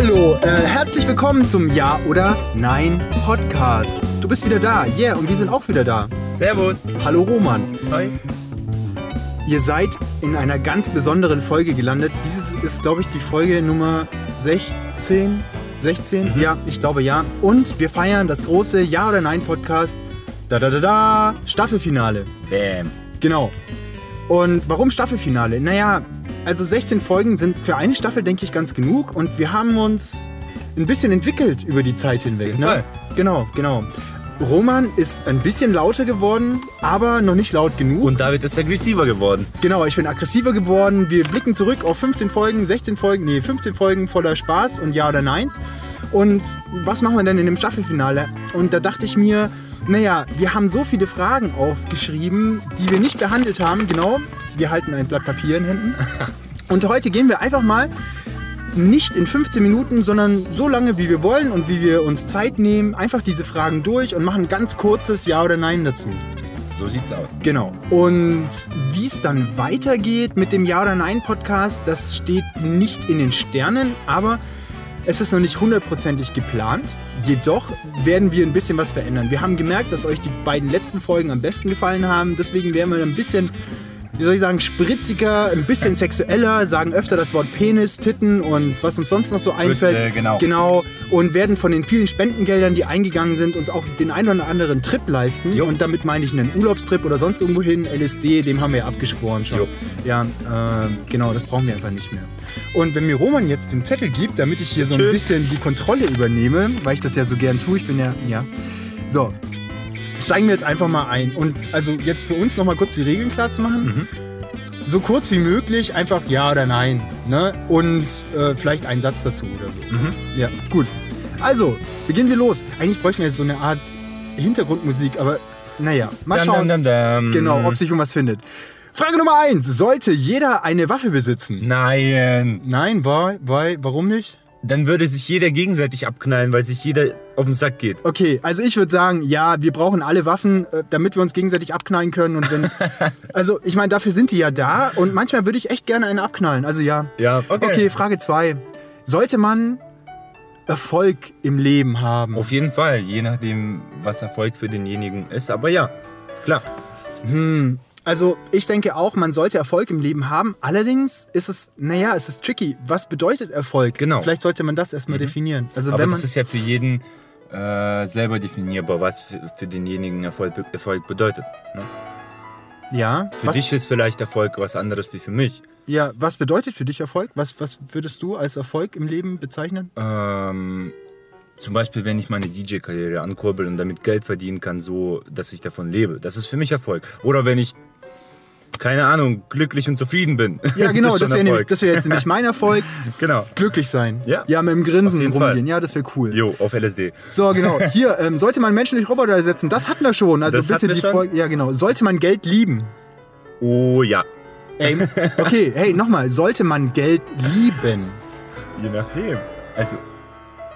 Hallo, äh, herzlich willkommen zum Ja oder Nein Podcast. Du bist wieder da, yeah, und wir sind auch wieder da. Servus. Hallo Roman. Hi. Ihr seid in einer ganz besonderen Folge gelandet. Dieses ist, glaube ich, die Folge Nummer 16. 16? Ja, ich glaube ja. Und wir feiern das große Ja oder Nein Podcast. Da da da da. Staffelfinale. Bam. Genau. Und warum Staffelfinale? Naja, also 16 Folgen sind für eine Staffel, denke ich, ganz genug. Und wir haben uns ein bisschen entwickelt über die Zeit hinweg. Ne? Genau, genau. Roman ist ein bisschen lauter geworden, aber noch nicht laut genug. Und David ist aggressiver geworden. Genau, ich bin aggressiver geworden. Wir blicken zurück auf 15 Folgen, 16 Folgen, nee, 15 Folgen voller Spaß und Ja oder Neins. Und was machen wir denn in dem Staffelfinale? Und da dachte ich mir, naja, wir haben so viele Fragen aufgeschrieben, die wir nicht behandelt haben. Genau, wir halten ein Blatt Papier in Händen. Und heute gehen wir einfach mal nicht in 15 Minuten, sondern so lange, wie wir wollen und wie wir uns Zeit nehmen, einfach diese Fragen durch und machen ein ganz kurzes Ja oder Nein dazu. So sieht's aus. Genau. Und wie es dann weitergeht mit dem Ja oder Nein Podcast, das steht nicht in den Sternen, aber es ist noch nicht hundertprozentig geplant. Jedoch werden wir ein bisschen was verändern. Wir haben gemerkt, dass euch die beiden letzten Folgen am besten gefallen haben. Deswegen werden wir ein bisschen, wie soll ich sagen, spritziger, ein bisschen sexueller, sagen öfter das Wort Penis, Titten und was uns sonst noch so einfällt. Brüste, genau. Genau. Und werden von den vielen Spendengeldern, die eingegangen sind, uns auch den einen oder anderen Trip leisten. Jo. Und damit meine ich einen Urlaubstrip oder sonst irgendwo hin. LSD, dem haben wir ja abgeschworen schon. Jo. Ja, äh, genau, das brauchen wir einfach nicht mehr. Und wenn mir Roman jetzt den Zettel gibt, damit ich hier so ein Schön. bisschen die Kontrolle übernehme, weil ich das ja so gern tue, ich bin ja, ja. So, steigen wir jetzt einfach mal ein. Und also jetzt für uns nochmal kurz die Regeln klar zu machen. Mhm. So kurz wie möglich, einfach ja oder nein. Ne? Und äh, vielleicht einen Satz dazu oder so. Mhm. Ja, gut. Also, beginnen wir los. Eigentlich bräuchten wir jetzt so eine Art Hintergrundmusik, aber naja, mal schauen. Dam, dam, dam. Genau, ob sich um was findet. Frage Nummer eins: Sollte jeder eine Waffe besitzen? Nein. Nein, why, why, warum nicht? Dann würde sich jeder gegenseitig abknallen, weil sich jeder auf den Sack geht. Okay, also ich würde sagen, ja, wir brauchen alle Waffen, äh, damit wir uns gegenseitig abknallen können. Und wenn, also ich meine, dafür sind die ja da. Und manchmal würde ich echt gerne eine abknallen. Also ja. Ja, okay. Okay, Frage zwei: Sollte man Erfolg im Leben haben? Auf jeden Fall, je nachdem, was Erfolg für denjenigen ist. Aber ja, klar. Hm, also ich denke auch, man sollte Erfolg im Leben haben. Allerdings ist es, naja, es ist tricky. Was bedeutet Erfolg? Genau. Vielleicht sollte man das erstmal definieren. Also Aber wenn man, das ist ja für jeden äh, selber definierbar, was für, für denjenigen Erfolg, Erfolg bedeutet. Ne? ja, Für dich ist vielleicht Erfolg was anderes wie für mich. ja, was bedeutet für dich Erfolg? Was, was würdest du als Erfolg im Leben bezeichnen? Ähm, zum Beispiel, wenn ich meine DJ-Karriere ankurbel und damit Geld verdienen kann, so dass ich davon lebe. Das ist für mich Erfolg. Oder wenn ich, keine Ahnung, glücklich und zufrieden bin. Ja, genau, das schon wäre wär jetzt nämlich mein Erfolg. Genau. Glücklich sein. Ja. Ja, mit dem Grinsen rumgehen. Fall. Ja, das wäre cool. Jo, auf LSD. So, genau. Hier, ähm, sollte man Menschen durch Roboter ersetzen? Das hatten wir schon. Also Das bitte die? Folge. Ja, genau. Sollte man Geld lieben? Oh ja. Ey, okay, hey, nochmal. Sollte man Geld lieben? Je nachdem. Also,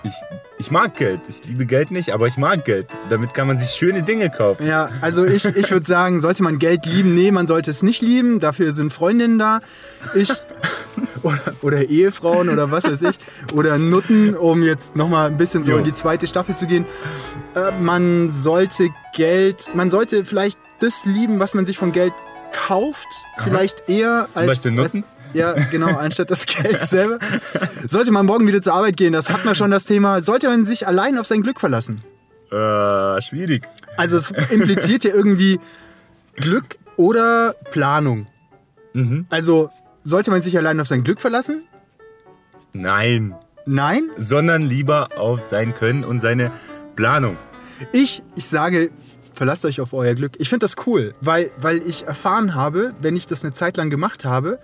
ich, ich mag Geld. Ich liebe Geld nicht, aber ich mag Geld. Damit kann man sich schöne Dinge kaufen. Ja, also ich, ich würde sagen, sollte man Geld lieben? Nee, man sollte es nicht lieben. Dafür sind Freundinnen da. Ich oder, oder Ehefrauen oder was weiß ich. Oder Nutten, um jetzt nochmal ein bisschen so Jo. in die zweite Staffel zu gehen. Äh, man sollte Geld, man sollte vielleicht das lieben, was man sich von Geld kauft. Vielleicht eher als. Beispiel Nutten? Ja, genau, anstatt das Geld selber. Sollte man morgen wieder zur Arbeit gehen, das hatten wir schon das Thema. Sollte man sich allein auf sein Glück verlassen? Äh, schwierig. Also es impliziert ja irgendwie Glück oder Planung. Mhm. Also sollte man sich allein auf sein Glück verlassen? Nein. Nein? Sondern lieber auf sein Können und seine Planung. Ich, ich sage, verlasst euch auf euer Glück. Ich finde das cool, weil, weil ich erfahren habe, wenn ich das eine Zeit lang gemacht habe,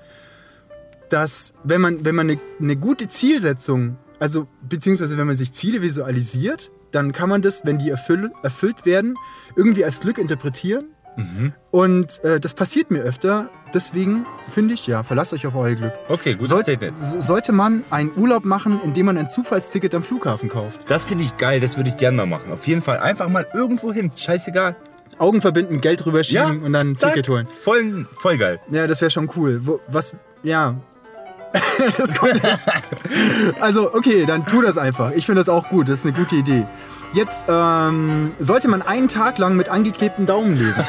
dass wenn man, wenn man eine, eine gute Zielsetzung, also beziehungsweise wenn man sich Ziele visualisiert, dann kann man das, wenn die erfüll, erfüllt werden, irgendwie als Glück interpretieren. Mhm. Und äh, das passiert mir öfter. Deswegen finde ich, ja, verlasst euch auf euer Glück. Okay, gutes Sollte, Statement. sollte man einen Urlaub machen, indem man ein Zufallsticket am Flughafen kauft? Das finde ich geil, das würde ich gerne mal machen. Auf jeden Fall einfach mal irgendwo hin. Scheißegal. Augen verbinden, Geld rüberschieben Ja, und dann ein Zack. Ticket holen. Voll, voll geil. Ja, das wäre schon cool. Wo, was, ja. Also, okay, dann tu das einfach. Ich finde das auch gut. Das ist eine gute Idee. Jetzt ähm, sollte man einen Tag lang mit angeklebten Daumen leben.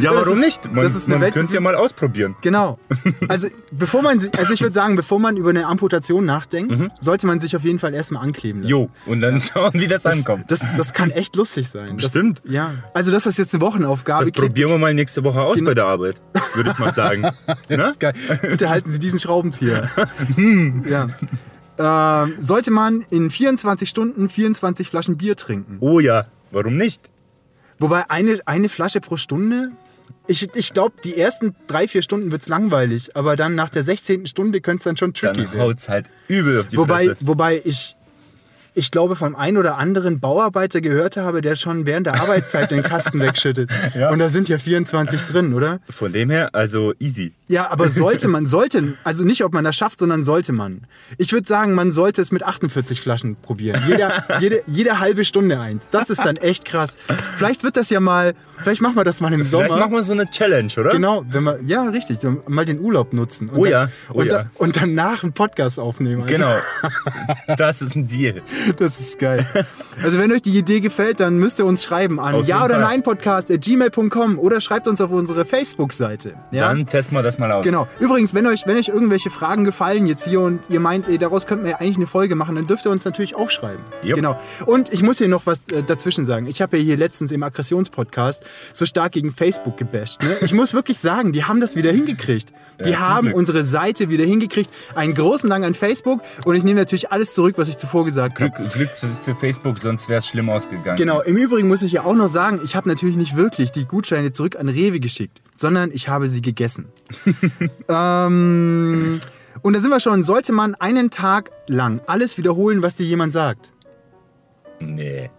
Ja, Das warum ist- nicht? Man, das ist eine man könnte es ja mal ausprobieren. Genau. Also, bevor man, also ich würde sagen, bevor man über eine Amputation nachdenkt, Mhm. sollte man sich auf jeden Fall erstmal ankleben lassen. Jo, und dann schauen, wie das, Das, ankommt. das, das kann echt lustig sein. Das, Stimmt. Ja. Also das ist jetzt eine Wochenaufgabe. Das probieren wir mal nächste Woche aus Genau. bei der Arbeit, würde ich mal sagen. Das ne? ist geil. Bitte halten Sie diesen Schraubenzieher. ja. Ähm, sollte man in 24 Stunden 24 Flaschen Bier trinken? Oh ja, warum nicht? Wobei eine, eine Flasche pro Stunde? Ich, ich glaube, die ersten drei, vier Stunden wird es langweilig, aber dann nach der 16. Stunde könnte es dann schon tricky Dann werden. haut's halt übel auf die Wobei, Fresse. wobei ich, ich glaube, vom einen oder anderen Bauarbeiter gehört habe, der schon während der Arbeitszeit den Kasten wegschüttet. Ja. Und da sind ja 24 drin, oder? Von dem her, also easy. Ja, aber sollte man, sollte, also nicht, ob man das schafft, sondern sollte man. Ich würde sagen, man sollte es mit 48 Flaschen probieren. Jeder, jede, jede halbe Stunde eins. Das ist dann echt krass. Vielleicht wird das ja mal, vielleicht machen wir das mal im Vielleicht Sommer. machen wir so eine Challenge, oder? Genau, wenn wir, ja, richtig, mal den Urlaub nutzen. Und Oh ja, oh und, ja. dann- und danach einen Podcast aufnehmen. Alter. Genau. Das ist ein Deal. Das ist geil. Also wenn euch die Idee gefällt, dann müsst ihr uns schreiben an ja oder nein Podcast at gmail.com oder schreibt uns auf unsere Facebook-Seite. Ja? Dann testen wir das mal aus. Genau. Übrigens, wenn euch, wenn euch irgendwelche Fragen gefallen jetzt hier und ihr meint, ey, daraus könnten wir ja eigentlich eine Folge machen, dann dürft ihr uns natürlich auch schreiben. Jupp. Genau. Und ich muss hier noch was äh, dazwischen sagen. Ich habe ja hier letztens im Aggressionspodcast so stark gegen Facebook gebasht. Ne? Ich muss wirklich sagen, die haben das wieder hingekriegt. Die Ja, haben Glück. unsere Seite wieder hingekriegt. Einen großen Dank an Facebook und ich nehme natürlich alles zurück, was ich zuvor gesagt habe. Glück, Glück für, für Facebook, sonst wäre es schlimm ausgegangen. Genau, im Übrigen muss ich ja auch noch sagen, ich habe natürlich nicht wirklich die Gutscheine zurück an Rewe geschickt, sondern ich habe sie gegessen. ähm, und da sind wir schon, sollte man einen Tag lang alles wiederholen, was dir jemand sagt? Nee.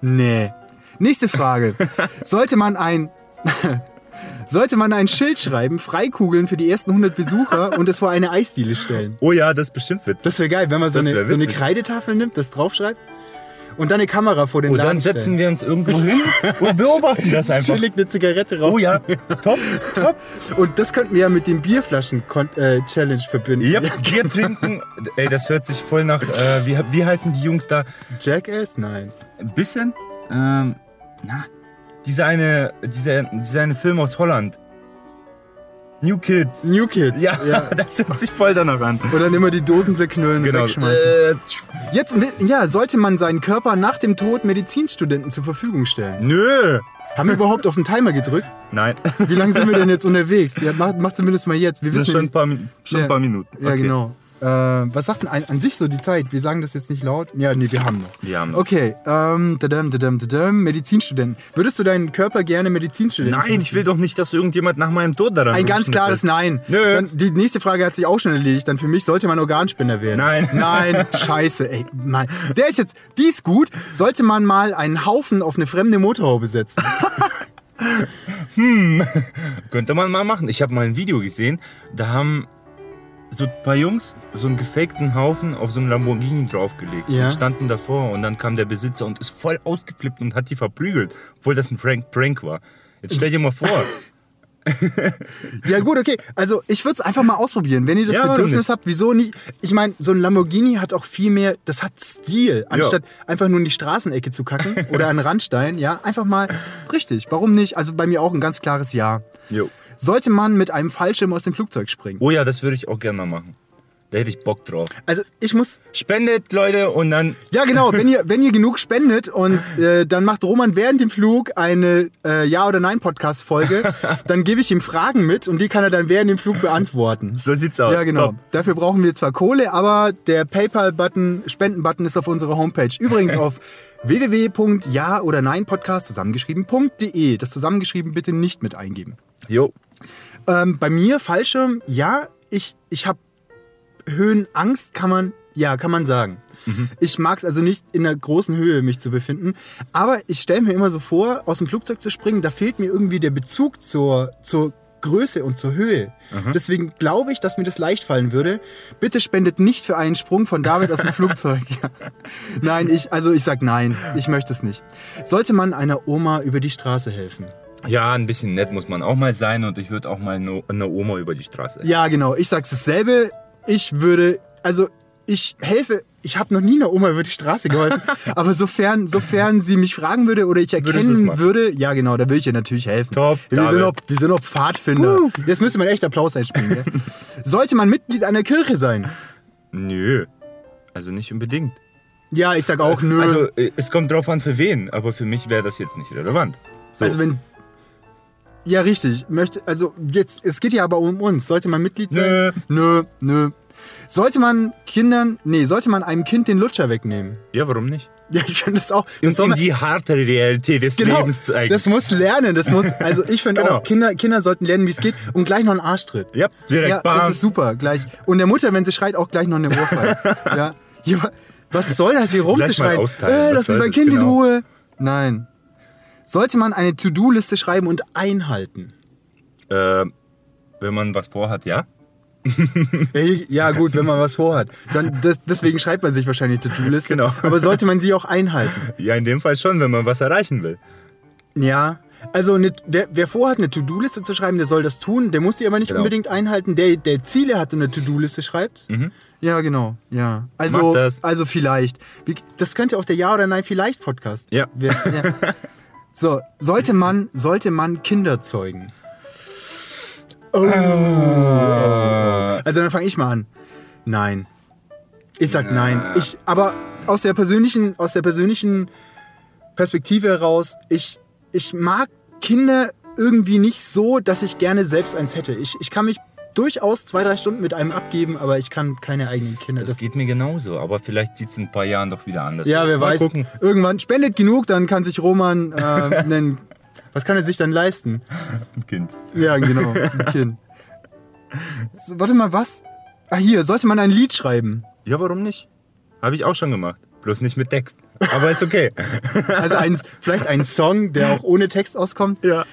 Nee. Nächste Frage. sollte man ein... Sollte man ein Schild schreiben, Freikugeln für die ersten 100 Besucher und es vor eine Eisdiele stellen? Oh ja, das ist bestimmt witzig. Das wäre geil, wenn man so eine, so eine. Kreidetafel nimmt, das draufschreibt und dann eine Kamera vor den Und Laden dann setzen stellen. wir uns irgendwo hin und beobachten das einfach. Chillig eine Zigarette rauchen. Oh ja, top, top. Und das könnten wir ja mit dem Bierflaschen-Challenge verbinden. Ja, Bier trinken. Ey, das hört sich voll nach. Äh, wie, wie heißen die Jungs da? Jackass? Nein. Ein bisschen? Ähm, na, dieser eine, dieser, dieser eine Film aus Holland. New Kids. New Kids. Ja, das hört sich voll danach an. Und dann immer die Dosen zerknüllen Genau. und wegschmeißen. Äh, Jetzt, ja, sollte man seinen Körper nach dem Tod Medizinstudenten zur Verfügung stellen? nö. Haben wir überhaupt auf den Timer gedrückt? Nein. Wie lange sind wir denn jetzt unterwegs? Ja, mach, mach zumindest mal jetzt. Wir wissen ist schon ein paar, schon Ja. ein paar Minuten. Ja, Okay. genau. Äh, was sagt denn ein, an sich so die Zeit? Wir sagen das jetzt nicht laut. Ja, nee, wir haben noch. Wir haben noch. Okay, ähm, dadam, dadam, dadam, Medizinstudenten. Würdest du deinen Körper gerne Medizinstudenten Nein, ich will doch nicht, dass irgendjemand nach meinem Tod daran Ein ganz klares Nein. Nö. Dann, die nächste Frage hat sich auch schon erledigt. Dann für mich sollte man Organspender werden. Nein. Nein, scheiße, ey. Nein. Der ist jetzt, die ist gut. Sollte man mal einen Haufen auf eine fremde Motorhaube setzen. Könnte man mal machen. Ich habe mal ein Video gesehen, da haben so ein paar Jungs so einen gefakten Haufen auf so einem Lamborghini draufgelegt Ja. und standen davor und dann kam der Besitzer und ist voll ausgeflippt und hat die verprügelt, obwohl das ein Prank, Prank war. Jetzt stell dir mal vor, Ja gut, okay. Also ich würde es einfach mal ausprobieren. Wenn ihr das Ja, Bedürfnis habt, wieso nicht? Ich meine, so ein Lamborghini hat auch viel mehr, das hat Stil. Anstatt einfach nur in die Straßenecke zu kacken oder an Randstein. Ja, einfach mal richtig. Warum nicht? Also bei mir auch ein ganz klares Ja. jo. Sollte man mit einem Fallschirm aus dem Flugzeug springen? oh ja, das würde ich auch gerne mal machen. Da hätte ich Bock drauf. Also ich muss Spendet, Leute, und dann Ja, genau. Wenn ihr, wenn ihr genug spendet und äh, dann macht Roman während dem Flug eine äh, Ja- oder Nein-Podcast-Folge, dann gebe ich ihm Fragen mit und die kann er dann während dem Flug beantworten. so sieht's aus. Ja, genau. Top. Dafür brauchen wir zwar Kohle, aber der PayPal-Button, Spenden-Button ist auf unserer Homepage. Übrigens auf www.ja oder Nein Podcast zusammengeschrieben.de. Das zusammengeschrieben bitte nicht mit eingeben. Jo. Ähm, bei mir Fallschirm, ja, ich, ich habe Höhenangst, kann man, ja, kann man sagen. Ich mag es also nicht in einer großen Höhe mich zu befinden, aber ich stelle mir immer so vor, aus dem Flugzeug zu springen, da fehlt mir irgendwie der Bezug zur, zur Größe und zur Höhe. Deswegen glaube ich, dass mir das leicht fallen würde. Bitte spendet nicht für einen Sprung von David aus dem Flugzeug. Ja. Nein, ich, also ich sag nein, ich möchte es nicht. Sollte man einer Oma über die Straße helfen? Ja, ein bisschen nett muss man auch mal sein und ich würde auch mal eine, eine Oma über die Straße. Ja, genau. Ich sag's dasselbe. Ich würde, also ich helfe. Ich habe noch nie einer Oma über die Straße geholfen, aber sofern, sofern sie mich fragen würde oder ich Würdest du's erkennen machen? würde, ja genau, da würde ich ihr natürlich helfen. Top, Wir sind, David. auch, wir sind auch Pfadfinder. Jetzt müsste man echt Applaus einspielen. Gell? Sollte man Mitglied einer Kirche sein? Nö. Also nicht unbedingt. Ja, ich sag auch nö. Also äh, es kommt drauf an für wen, aber für mich wäre das jetzt nicht relevant. So. Also wenn. Ja, richtig. Möchte, also jetzt, es geht ja aber um uns. Sollte man Mitglied sein? Nö, nö. Sollte man Kindern, nee, sollte man einem Kind den Lutscher wegnehmen? ja, warum nicht? Ja, ich finde das auch. Das Und die harte Realität des genau, Lebens zeigen. das muss lernen. Das muss, also ich finde Genau. auch, Kinder, Kinder sollten lernen, wie es geht und gleich noch einen Arschtritt. ja, direkt Ja, bam. das ist super, gleich. Und der Mutter, wenn sie schreit, auch gleich noch eine Ohrfeige. ja. ja. Was soll das hier rumzuschreien? Äh, lass mein? Kind in Genau. Ruhe. Nein. Sollte man eine To-Do-Liste schreiben und einhalten? äh, wenn man was vorhat, ja. Ja, gut, wenn man was vorhat. Dann das, deswegen schreibt man sich wahrscheinlich To-Do-Liste. Genau. Aber sollte man sie auch einhalten? Ja, in dem Fall schon, wenn man was erreichen will. Ja. Also eine, wer, wer vorhat, eine To-Do-Liste zu schreiben, der soll das tun. Der muss sie aber nicht Genau. unbedingt einhalten. Der, der Ziele hat und eine To-Do-Liste schreibt. Mhm. Ja, genau. Ja. Also, also vielleicht. Das könnte auch der Ja oder Nein vielleicht Podcast. Ja. werden. ja. So, sollte man, sollte man Kinder zeugen? Oh. Äh, Also dann fange ich mal an. Nein. Ich sag nein. Ich, aber aus der persönlichen, aus der persönlichen Perspektive heraus, ich, ich mag Kinder irgendwie nicht so, dass ich gerne selbst eins hätte. Ich, ich kann mich durchaus zwei, drei Stunden mit einem abgeben, aber ich kann keine eigenen Kinder. das, geht mir genauso, aber vielleicht sieht es in ein paar Jahren doch wieder anders ja, aus. wer Mal weiß. gucken. Irgendwann spendet genug, dann kann sich Roman äh, einen. Was kann er sich dann leisten? Ein Kind. Ja, genau, ein Kind. So, warte mal, was? Ah, hier, sollte man ein Lied schreiben? Ja, warum nicht? Habe ich auch schon gemacht. Bloß nicht mit Text. Aber ist okay. Also ein, vielleicht ein Song, der auch ohne Text auskommt? ja.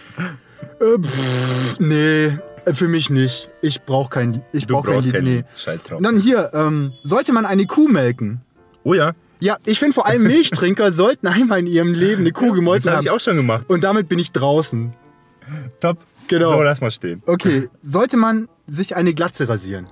Äh, pff, nee, äh, für mich nicht. Ich brauche kein, ich brauch kein Lied. kein nee. Scheiß drauf. Dann hier, ähm, sollte man eine Kuh melken? Oh ja, Ja, ich finde vor allem Milchtrinker sollten einmal in ihrem Leben eine Kuh das gemolken habe haben. ich auch schon gemacht. Und damit bin ich draußen. Top. Genau. So, lass mal stehen. Okay, sollte man sich eine Glatze rasieren?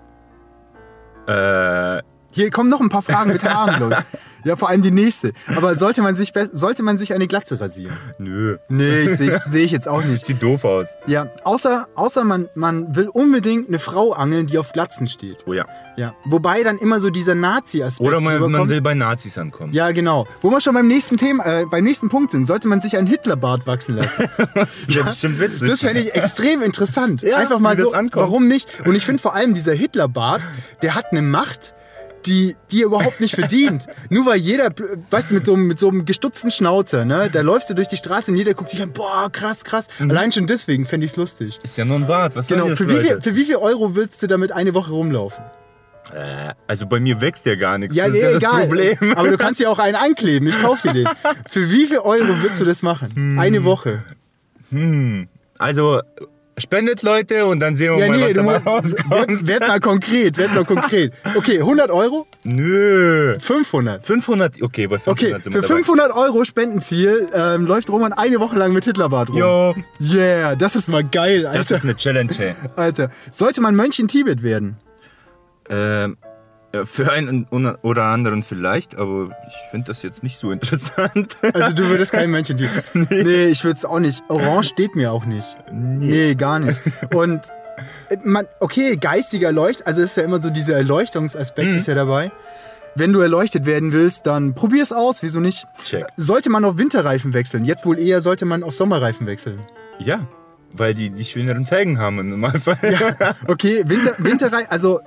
Äh, Hier kommen noch ein paar Fragen mit Haaren, ich. Ja, vor allem die nächste. Aber sollte man sich, sollte man sich eine Glatze rasieren? nö. Nee, ich sehe seh ich jetzt auch nicht. Sieht doof aus. Ja, außer, außer man, man will unbedingt eine Frau angeln, die auf Glatzen steht. Oh ja. Ja. Wobei dann immer so dieser Nazi-Aspekt Oder man, man will bei Nazis ankommen. Ja, genau. Wo wir schon beim nächsten Thema, äh, beim nächsten Punkt sind, sollte man sich einen Hitlerbart wachsen lassen. ja bestimmt witzig. Das fände ich extrem interessant. Ja, Einfach mal das so, warum nicht? Und ich finde vor allem dieser Hitlerbart, der hat eine Macht, die, die er überhaupt nicht verdient. Nur weil jeder, weißt du, mit so, einem- mit so einem gestutzten Schnauzer, ne, da läufst du durch die Straße und jeder guckt dich an, boah, krass, krass. Mhm. Allein schon deswegen fände ich es lustig. Ist ja nur ein Bart. Was Genau, soll das, für wie, viel, für wie viel Euro willst du damit eine Woche rumlaufen? Äh, also bei mir wächst ja gar nichts. Ja, das nee, ist ja das egal. Problem. Aber du kannst ja auch einen ankleben, ich kauf dir den. Für wie viel Euro willst du das machen? Eine Woche. Hm. Also spendet Leute und dann sehen wir Ja, mal, nee, was dabei musst, werd, rauskommt. werd mal konkret, werd mal konkret. Okay, 100 Euro? Nö. 500. 500, okay, bei 500 Okay, sind wir für dabei. 500 Euro Spendenziel ähm, läuft Roman eine Woche lang mit Hitlerbart rum. Jo, Yeah, das ist mal geil, das Alter. ist eine Challenge. ey. Alter. Sollte man Mönch in Tibet werden? Ähm, für einen oder anderen vielleicht, aber ich finde das jetzt nicht so interessant. Also du würdest kein in Tibet. Nee, ich würde es auch nicht. Orange steht mir auch nicht. Nee, gar nicht. Und äh, man, okay, geistiger Leucht, also ist ja immer so dieser Erleuchtungsaspekt Mhm. ist ja dabei. Wenn du erleuchtet werden willst, dann probier es aus, wieso nicht? Check. Sollte man auf Winterreifen wechseln? Jetzt wohl eher sollte man auf Sommerreifen wechseln. Ja, weil die die schöneren Felgen haben im Normalfall. Okay, Winter, Winterreifen, also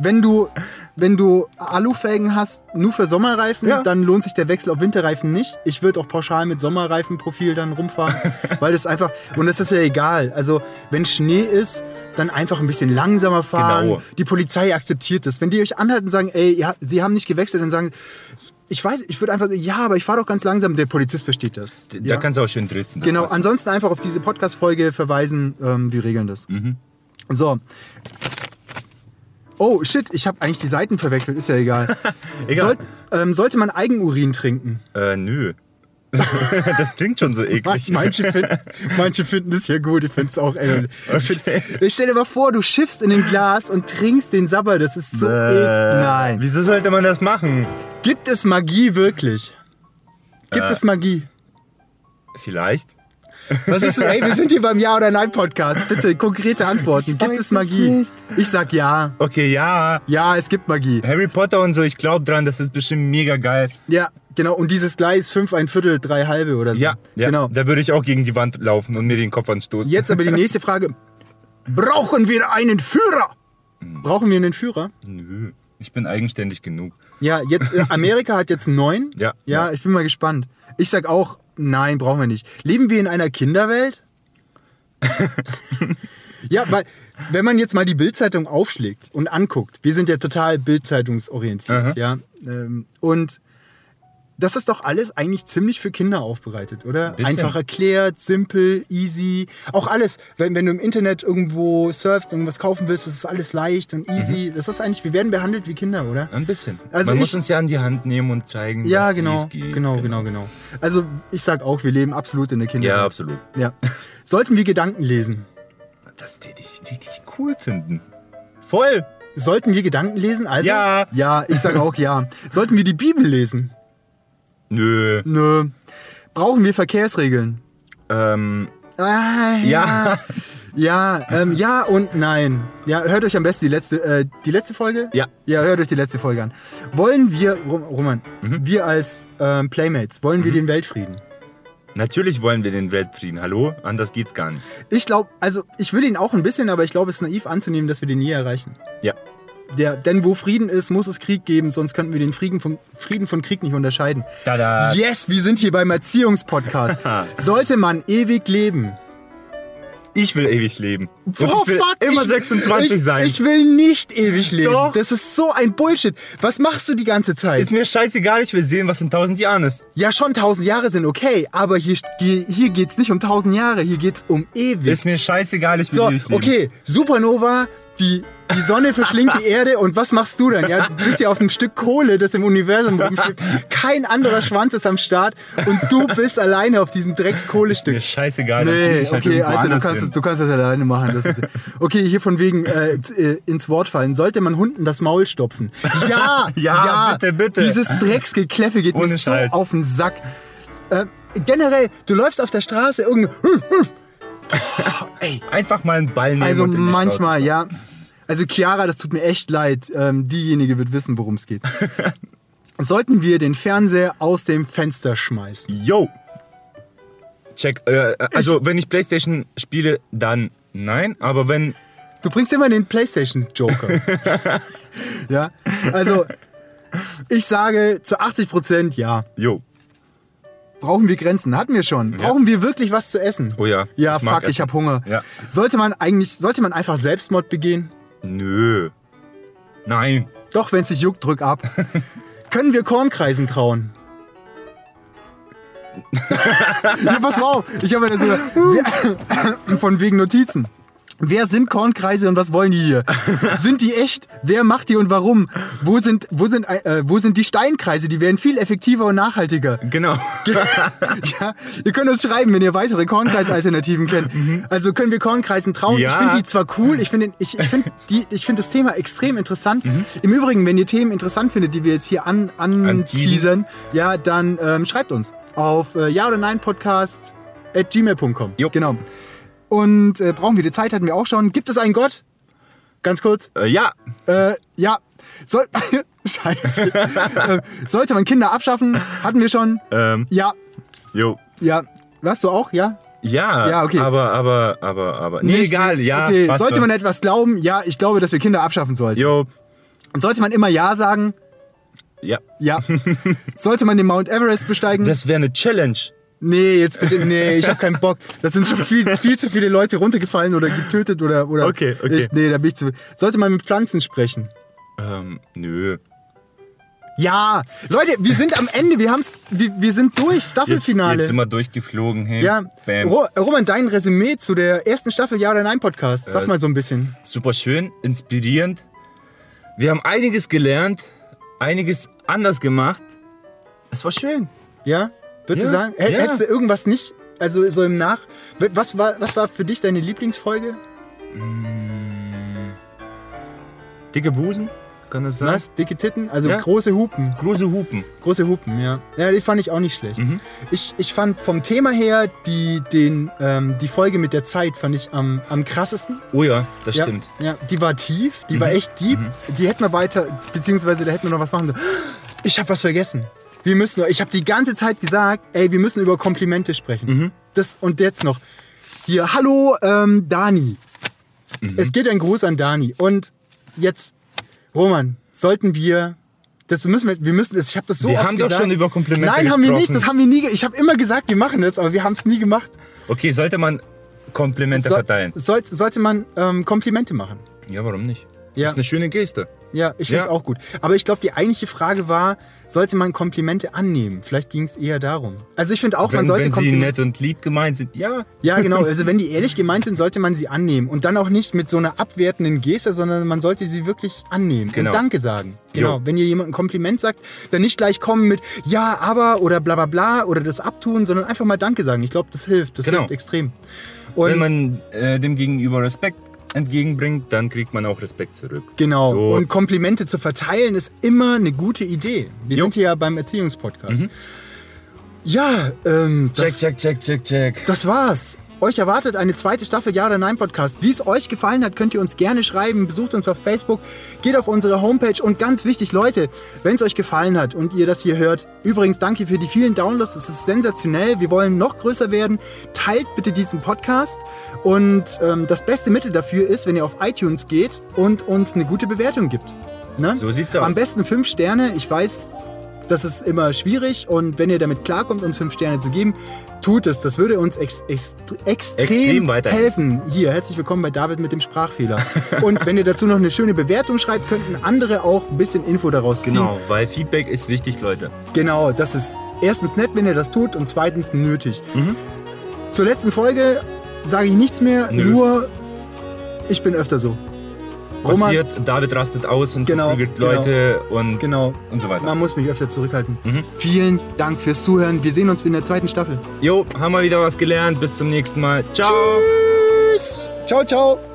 wenn du, wenn du Alufelgen hast, nur für Sommerreifen, Ja. dann lohnt sich der Wechsel auf Winterreifen nicht. Ich würde auch pauschal mit Sommerreifenprofil dann rumfahren, weil das einfach, und das ist ja egal. Also wenn Schnee ist, dann einfach ein bisschen langsamer fahren. Genau. Die Polizei akzeptiert das. Wenn die euch anhalten und sagen, ey, ja, sie haben nicht gewechselt, dann sagen ich weiß, ich würde einfach sagen, ja, aber ich fahre doch ganz langsam. Der Polizist versteht das. Da ja. kannst du auch schön driften. Genau, passt. ansonsten einfach auf diese Podcast-Folge verweisen. Ähm, wir regeln das. Mhm. So. Oh, shit, ich habe eigentlich die Seiten verwechselt, ist ja egal. Egal. Soll, ähm, sollte man Eigenurin trinken? Äh, nö. Das klingt schon so eklig. Manche finden, manche finden das ja gut, ich finde es auch. Ey, ich, find, ich stell dir mal vor, du schiffst in ein Glas und trinkst den Sabber, das ist so eklig. Nein. Wieso sollte man das machen? Gibt es Magie wirklich? Gibt Äh. es Magie? Vielleicht. Was ist denn, ey, wir sind hier beim Ja oder Nein Podcast. Bitte konkrete Antworten. Gibt weiß es Magie? nicht. Ich sag ja. Okay, ja. Ja, es gibt Magie. Harry Potter und so, ich glaube dran, das ist bestimmt mega geil. Ja, genau. Und dieses Gleis fünf, ein Viertel, drei halbe oder so. Ja, ja. Genau. Da würde ich auch gegen die Wand laufen und mir den Kopf anstoßen. Jetzt aber die nächste Frage. Brauchen wir einen Führer? Brauchen wir einen Führer? Nö, ich bin eigenständig genug. Ja, jetzt, äh, Amerika hat jetzt neun. Ja. Ja, ich bin mal gespannt. Ich sag auch, nein, brauchen wir nicht. Leben wir in einer Kinderwelt? ja, weil, wenn man jetzt mal die Bildzeitung aufschlägt und anguckt, wir sind ja total Bildzeitungsorientiert, ja. Ähm, und das ist doch alles eigentlich ziemlich für Kinder aufbereitet, oder? Bisschen. Einfach erklärt, simpel, easy. Auch alles, wenn, wenn du im Internet irgendwo surfst, irgendwas kaufen willst, das ist alles leicht und easy. Das ist eigentlich, wir werden behandelt wie Kinder, oder? Ein bisschen. Also Man ich- muss uns ja an die Hand nehmen und zeigen, Ja, genau, es geht. genau, genau, genau. Also ich sag auch, wir leben absolut in der Ja, Kinderwelt. absolut. Ja. Sollten wir Gedanken lesen? Das täte ich richtig cool finden. Voll. Sollten wir Gedanken lesen? Also, Ja. Ja, ich sage auch ja. Sollten wir die Bibel lesen? Nö. Nö. Brauchen wir Verkehrsregeln? Ähm, Ah, ja. Ja, ähm, ja und nein. Ja, hört euch am besten die letzte, äh, die letzte Folge? Ja. Ja, hört euch die letzte Folge an. Wollen wir, Rom- Roman, Mhm. wir als ähm, Playmates, wollen wir den Weltfrieden? Natürlich wollen wir den Weltfrieden. Hallo? Anders geht's gar nicht. Ich glaube, also ich will ihn auch ein bisschen, aber ich glaube, es ist naiv anzunehmen, dass wir den nie erreichen. Ja. Der, denn wo Frieden ist, muss es Krieg geben, sonst könnten wir den Frieden von, Frieden von Krieg nicht unterscheiden. Tada. Yes, wir sind hier beim Erziehungspodcast. Sollte man ewig leben? Ich will ewig leben. Boah, ich will fuck, immer ich, 26 ich, sein. Ich will nicht ewig leben. Doch. Das ist so ein Bullshit. Was machst du die ganze Zeit? ist mir scheißegal, ich will sehen, was in 1000 Jahren ist. ja, schon tausend Jahre sind okay, aber hier, hier, es nicht um tausend Jahre, hier geht es um ewig. Ist mir scheißegal, ich will So, ewig leben. okay, Supernova, die, die Sonne verschlingt die Erde und was machst du dann? Ja, du bist ja auf einem Stück Kohle, das im Universum rumschwebt. Kein anderer Schwanz ist am Start und du bist alleine auf diesem Mir Dreckskohlestück. scheißegal. dann flieg Nee, ich halt okay, Alter, du kannst, es, du kannst das alleine machen. Das ist, okay, hier von wegen äh, äh, ins Wort fallen. Sollte man Hunden das Maul stopfen? Ja, Ja, bitte, bitte. Dieses Drecksgekläffe geht mir Ohne so Scheiß. auf den Sack. Äh, generell, du läufst auf der Straße irgendein... Ey, Einfach mal einen Ball nehmen also manchmal, ja. Also Chiara, das tut mir echt leid. Ähm, diejenige wird wissen, worum es geht. Sollten wir den Fernseher aus dem Fenster schmeißen? Yo! Check. Äh, also, wenn ich Playstation spiele, dann nein. Aber wenn. Du bringst immer den PlayStation Joker. ja, also ich sage zu 80 Prozent ja. Yo. Brauchen wir Grenzen? Hatten wir schon. Brauchen wir wirklich was zu essen? Oh ja. Ja, ich fuck, ich Essen. hab Hunger. Ja. Sollte man eigentlich, sollte man einfach Selbstmord begehen? Nö. Nein. Doch, wenn es dich juckt, drück ab. Können wir Kornkreisen trauen? ja, pass mal auf. Ich habe ja so von wegen Notizen. Wer sind Kornkreise und was wollen die hier? Sind die echt? Wer macht die und warum? Wo sind, wo sind, äh, wo sind die Steinkreise? Die wären viel effektiver und nachhaltiger. Genau. ja, ihr könnt uns schreiben, wenn ihr weitere Kornkreisalternativen kennt. Also können wir Kornkreisen trauen. Ja. Ich finde die zwar cool, ich finde ich, ich find die, ich find das Thema extrem interessant. Im Übrigen, wenn ihr Themen interessant findet, die wir jetzt hier an, an Anteasen. teasern, ja, dann ähm, schreibt uns auf äh, ja oder nein Podcast at gmail.com. Genau. Und äh, brauchen wir die Zeit, hatten wir auch schon. Gibt es einen Gott? Ganz kurz. Äh, ja. Äh, ja. Soll, Scheiße. äh, sollte man Kinder abschaffen? Hatten wir schon. Ähm, Ja, jo. ja. Warst du auch? Ja? Ja, Ja, okay. aber, aber, aber, aber. Nee, Nicht- egal, ja. Okay, sollte schon. man etwas glauben? Ja, ich glaube, dass wir Kinder abschaffen sollten. Jo, Sollte man immer Ja sagen? ja. Ja. sollte man den Mount Everest besteigen? Das wäre eine Challenge. Nee, jetzt bitte, nee, ich habe keinen Bock. Das sind schon viel, viel zu viele Leute runtergefallen oder getötet oder. oder Okay, okay. Ich, nee, da bin ich zu. Sollte man mit Pflanzen sprechen? Ähm, nö. Ja, Leute, wir sind am Ende, wir haben's, wir, wir sind durch, Jetzt, Staffelfinale. jetzt sind wir durchgeflogen. Hey. ja, Bam. Ro Roman, dein Resümee zu der ersten Staffel Ja oder Nein Podcast. Sag Äh, mal so ein bisschen. Super schön, inspirierend. Wir haben einiges gelernt, einiges anders gemacht. Es war schön. Ja? Würdest Ja, du sagen? Ja. Hättest du irgendwas nicht, also so im Nach... Was war, was war für dich deine Lieblingsfolge? Mm. Dicke Busen, kann das sein? Was? Dicke Titten? Also Ja. große Hupen. Große Hupen. Große Hupen, ja. Ja, die fand ich auch nicht schlecht. Mhm. Ich, ich fand vom Thema her die, den, ähm, die Folge mit der Zeit fand ich am, am krassesten. Oh ja, das ja, stimmt. Ja, die war tief, die Mhm. war echt deep. Die hätten wir weiter, beziehungsweise da hätten wir noch was machen sollen. Ich habe was vergessen. Wir müssen, ich habe die ganze Zeit gesagt, ey, wir müssen über Komplimente sprechen. Mhm. Das und jetzt noch. Hier, hallo ähm, Dani. Mhm. Es geht ein Gruß an Dani. Und jetzt, Roman, sollten wir. Das müssen wir, wir müssen das, ich habe das so Wir oft haben doch gesagt. schon über Komplimente Nein, haben wir nicht. gesprochen. Das haben wir nie. Ich habe immer gesagt, wir machen das, aber wir haben es nie gemacht. Okay, sollte man Komplimente So- verteilen? Soll, sollte man ähm, Komplimente machen? Ja, warum nicht? Ja. Das ist eine schöne Geste. Ja, ich finde es Ja. auch gut. Aber ich glaube, die eigentliche Frage war, sollte man Komplimente annehmen? Vielleicht ging es eher darum. Also ich finde auch, man Wenn, sollte wenn sie Komplimente. nett und lieb gemeint sind, ja. Ja, genau. Also wenn die ehrlich gemeint sind, sollte man sie annehmen. Und dann auch nicht mit so einer abwertenden Geste, sondern man sollte sie wirklich annehmen Genau. und Danke sagen. Genau. Jo. Wenn ihr jemand ein Kompliment sagt, dann nicht gleich kommen mit Ja, aber oder bla bla bla oder das abtun, sondern einfach mal Danke sagen. Ich glaube, das hilft. Das Genau. hilft extrem. Und Wenn man äh, dem Gegenüber Respekt entgegenbringt, dann kriegt man auch Respekt zurück. Genau. So. Und Komplimente zu verteilen ist immer eine gute Idee. Wir Jo. sind hier ja beim Erziehungspodcast. Mhm. Ja, ähm, Check, das, check, check, check, check. das war's. Euch erwartet eine zweite Staffel Ja oder Nein Podcast. Wie es euch gefallen hat, könnt ihr uns gerne schreiben. Besucht uns auf Facebook, geht auf unsere Homepage und ganz wichtig, Leute, wenn es euch gefallen hat und ihr das hier hört, übrigens danke für die vielen Downloads. Es ist sensationell. Wir wollen noch größer werden. Teilt bitte diesen Podcast und ähm, das beste Mittel dafür ist, wenn ihr auf iTunes geht und uns eine gute Bewertung gibt. Ne? So sieht's aus. Am besten fünf Sterne. Ich weiß, das ist immer schwierig und wenn ihr damit klarkommt, uns fünf Sterne zu geben, tut es. Das würde uns ex ex extrem, Extrem helfen. Hier, herzlich willkommen bei David mit dem Sprachfehler. und wenn ihr dazu noch eine schöne Bewertung schreibt, könnten andere auch ein bisschen Info daraus ziehen. Genau, weil Feedback ist wichtig, Leute. Genau, das ist erstens nett, wenn ihr das tut und zweitens nötig. Mhm. Zur letzten Folge sage ich nichts mehr, Nö. nur ich bin öfter so. Roman, Passiert, David rastet aus und Genau, verprügelt genau. Leute und, genau, und so weiter. man muss mich öfter zurückhalten. Mhm. Vielen Dank fürs Zuhören. Wir sehen uns in der zweiten Staffel. Jo, haben wir wieder was gelernt. Bis zum nächsten Mal. Ciao. Tschüss. Ciao, ciao.